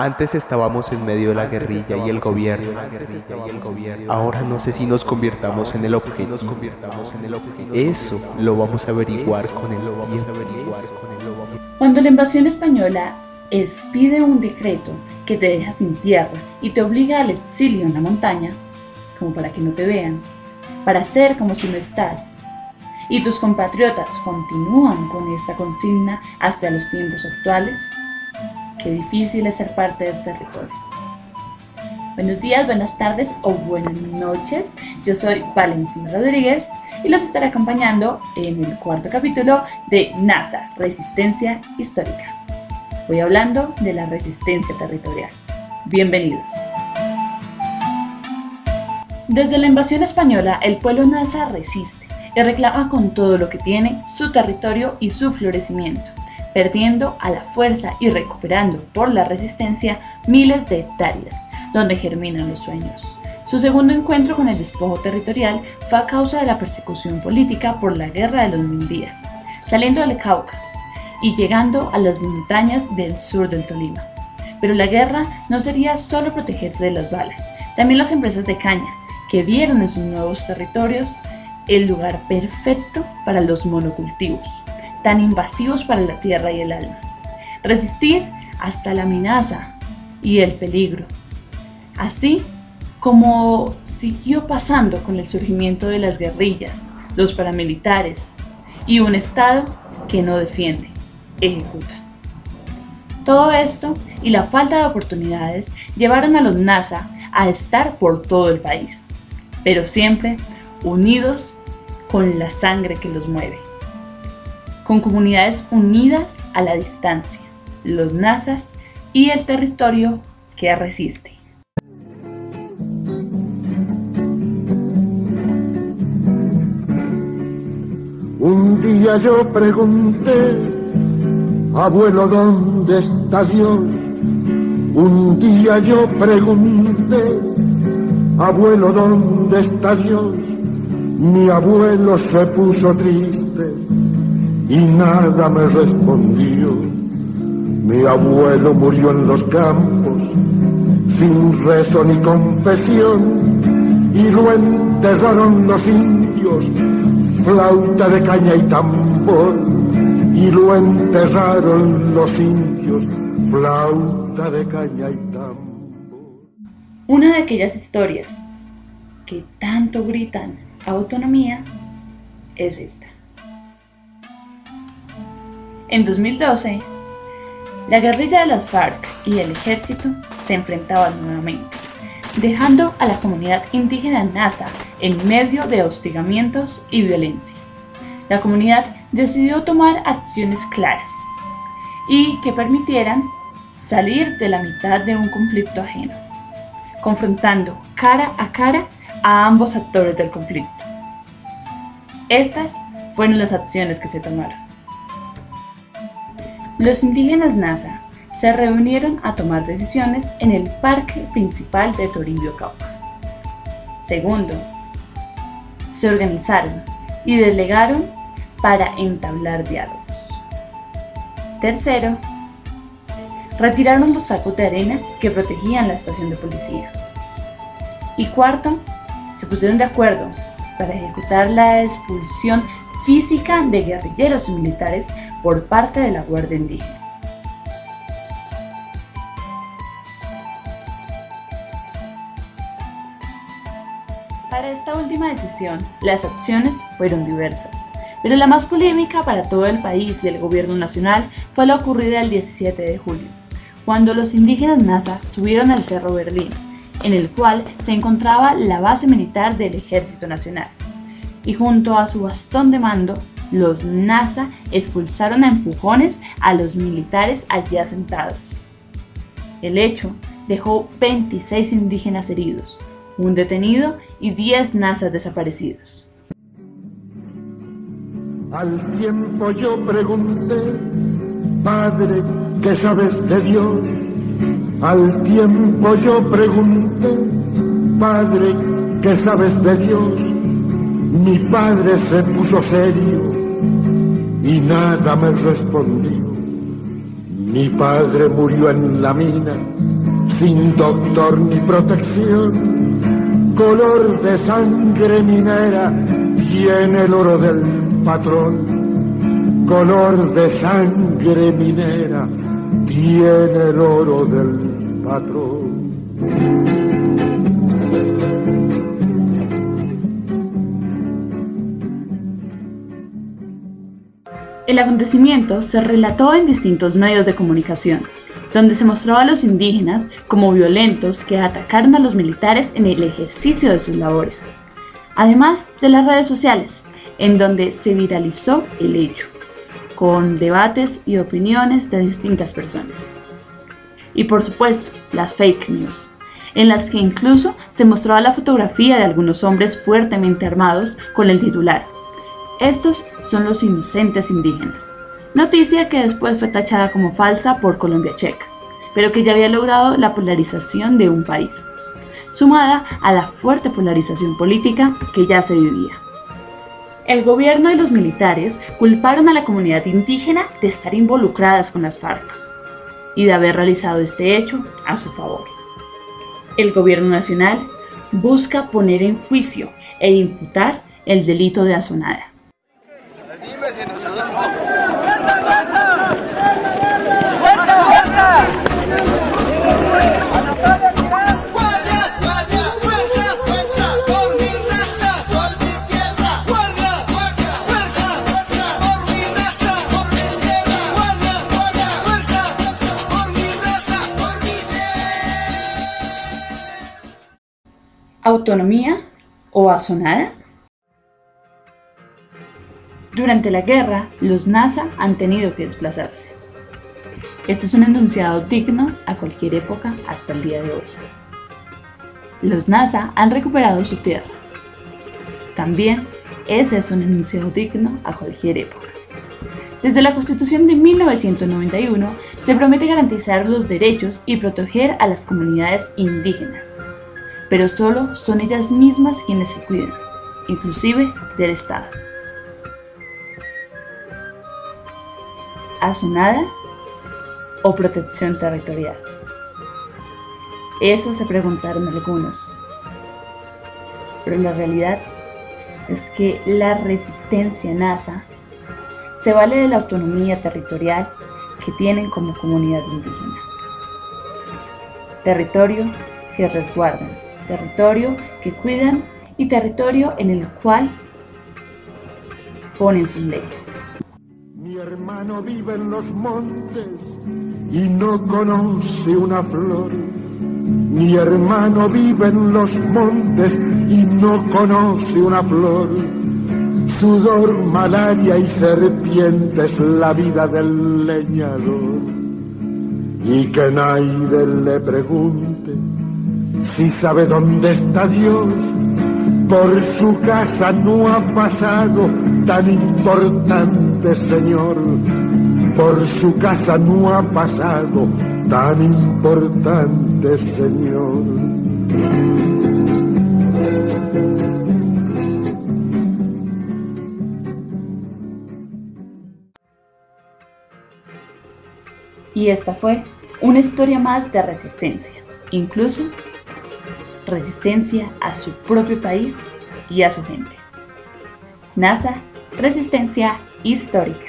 Antes estábamos en medio de la guerrilla y el gobierno. Ahora no sé si nos convirtamos en el objeto. Eso lo vamos a averiguar con el Cuando la invasión española expide un decreto que te deja sin tierra y te obliga al exilio en la montaña, como para que no te vean, para ser como si no estás, y tus compatriotas continúan con esta consigna hasta los tiempos actuales, qué difícil es ser parte del territorio. Buenos días, buenas tardes o buenas noches. Yo soy Valentín Rodríguez y los estaré acompañando en el cuarto capítulo de NASA, Resistencia Histórica. Voy hablando de la resistencia territorial. Bienvenidos. Desde la invasión española, el pueblo NASA resiste y reclama con todo lo que tiene su territorio y su florecimiento perdiendo a la fuerza y recuperando por la resistencia miles de hectáreas, donde germinan los sueños. Su segundo encuentro con el despojo territorial fue a causa de la persecución política por la Guerra de los Mil Días, saliendo del Cauca y llegando a las montañas del sur del Tolima. Pero la guerra no sería solo protegerse de las balas, también las empresas de caña, que vieron en sus nuevos territorios el lugar perfecto para los monocultivos tan invasivos para la tierra y el alma. Resistir hasta la amenaza y el peligro. Así como siguió pasando con el surgimiento de las guerrillas, los paramilitares y un Estado que no defiende, ejecuta. Todo esto y la falta de oportunidades llevaron a los NASA a estar por todo el país, pero siempre unidos con la sangre que los mueve con comunidades unidas a la distancia, los nazas y el territorio que resiste. Un día yo pregunté, abuelo, ¿dónde está Dios? Un día yo pregunté, abuelo, ¿dónde está Dios? Mi abuelo se puso triste y nada me respondió. Mi abuelo murió en los campos, sin rezo ni confesión, y lo enterraron los indios, flauta de caña y tambor, y lo enterraron los indios, flauta de caña y tambor. Una de aquellas historias que tanto gritan autonomía es esta. En 2012, la guerrilla de las FARC y el ejército se enfrentaban nuevamente, dejando a la comunidad indígena NASA en medio de hostigamientos y violencia. La comunidad decidió tomar acciones claras y que permitieran salir de la mitad de un conflicto ajeno, confrontando cara a cara a ambos actores del conflicto. Estas fueron las acciones que se tomaron. Los indígenas NASA se reunieron a tomar decisiones en el parque principal de Toribio Cauca. Segundo, se organizaron y delegaron para entablar diálogos. Tercero, retiraron los sacos de arena que protegían la estación de policía. Y cuarto, se pusieron de acuerdo para ejecutar la expulsión física de guerrilleros y militares por parte de la Guardia Indígena. Para esta última decisión, las acciones fueron diversas, pero la más polémica para todo el país y el gobierno nacional fue la ocurrida el 17 de julio, cuando los indígenas NASA subieron al Cerro Berlín, en el cual se encontraba la base militar del Ejército Nacional, y junto a su bastón de mando los NASA expulsaron a empujones a los militares allí asentados. El hecho dejó 26 indígenas heridos, un detenido y 10 NASA desaparecidos. Al tiempo yo pregunté, Padre, ¿qué sabes de Dios? Al tiempo yo pregunté, Padre, ¿qué sabes de Dios? Mi padre se puso serio y nada me respondió. Mi padre murió en la mina sin doctor ni protección, color de sangre minera, tiene el oro del patrón, color de sangre minera, tiene el oro del patrón. El acontecimiento se relató en distintos medios de comunicación, donde se mostraba a los indígenas como violentos que atacaron a los militares en el ejercicio de sus labores, además de las redes sociales, en donde se viralizó el hecho, con debates y opiniones de distintas personas. Y por supuesto, las fake news, en las que incluso se mostraba la fotografía de algunos hombres fuertemente armados con el titular estos son los inocentes indígenas. Noticia que después fue tachada como falsa por Colombia Checa, pero que ya había logrado la polarización de un país, sumada a la fuerte polarización política que ya se vivía. El gobierno y los militares culparon a la comunidad indígena de estar involucradas con las FARC y de haber realizado este hecho a su favor. El gobierno nacional busca poner en juicio e imputar el delito de azonada. Autonomía o azonada? Durante la guerra, los NASA han tenido que desplazarse. Este es un enunciado digno a cualquier época hasta el día de hoy. Los NASA han recuperado su tierra. También ese es un enunciado digno a cualquier época. Desde la Constitución de 1991 se promete garantizar los derechos y proteger a las comunidades indígenas pero solo son ellas mismas quienes se cuidan, inclusive del Estado. ¿Azonada o protección territorial? Eso se preguntaron algunos. Pero la realidad es que la resistencia NASA se vale de la autonomía territorial que tienen como comunidad indígena. Territorio que resguardan territorio que cuidan y territorio en el cual ponen sus leyes. Mi hermano vive en los montes y no conoce una flor. Mi hermano vive en los montes y no conoce una flor. Sudor, malaria y serpientes la vida del leñador. Y que nadie le pregunte si sabe dónde está Dios, por su casa no ha pasado tan importante Señor, por su casa no ha pasado tan importante Señor. Y esta fue una historia más de resistencia, incluso resistencia a su propio país y a su gente. NASA, resistencia histórica.